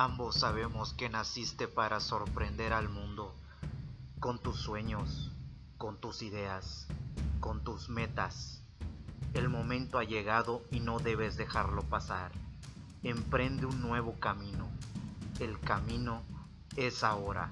Ambos sabemos que naciste para sorprender al mundo con tus sueños, con tus ideas, con tus metas. El momento ha llegado y no debes dejarlo pasar. Emprende un nuevo camino. El camino es ahora.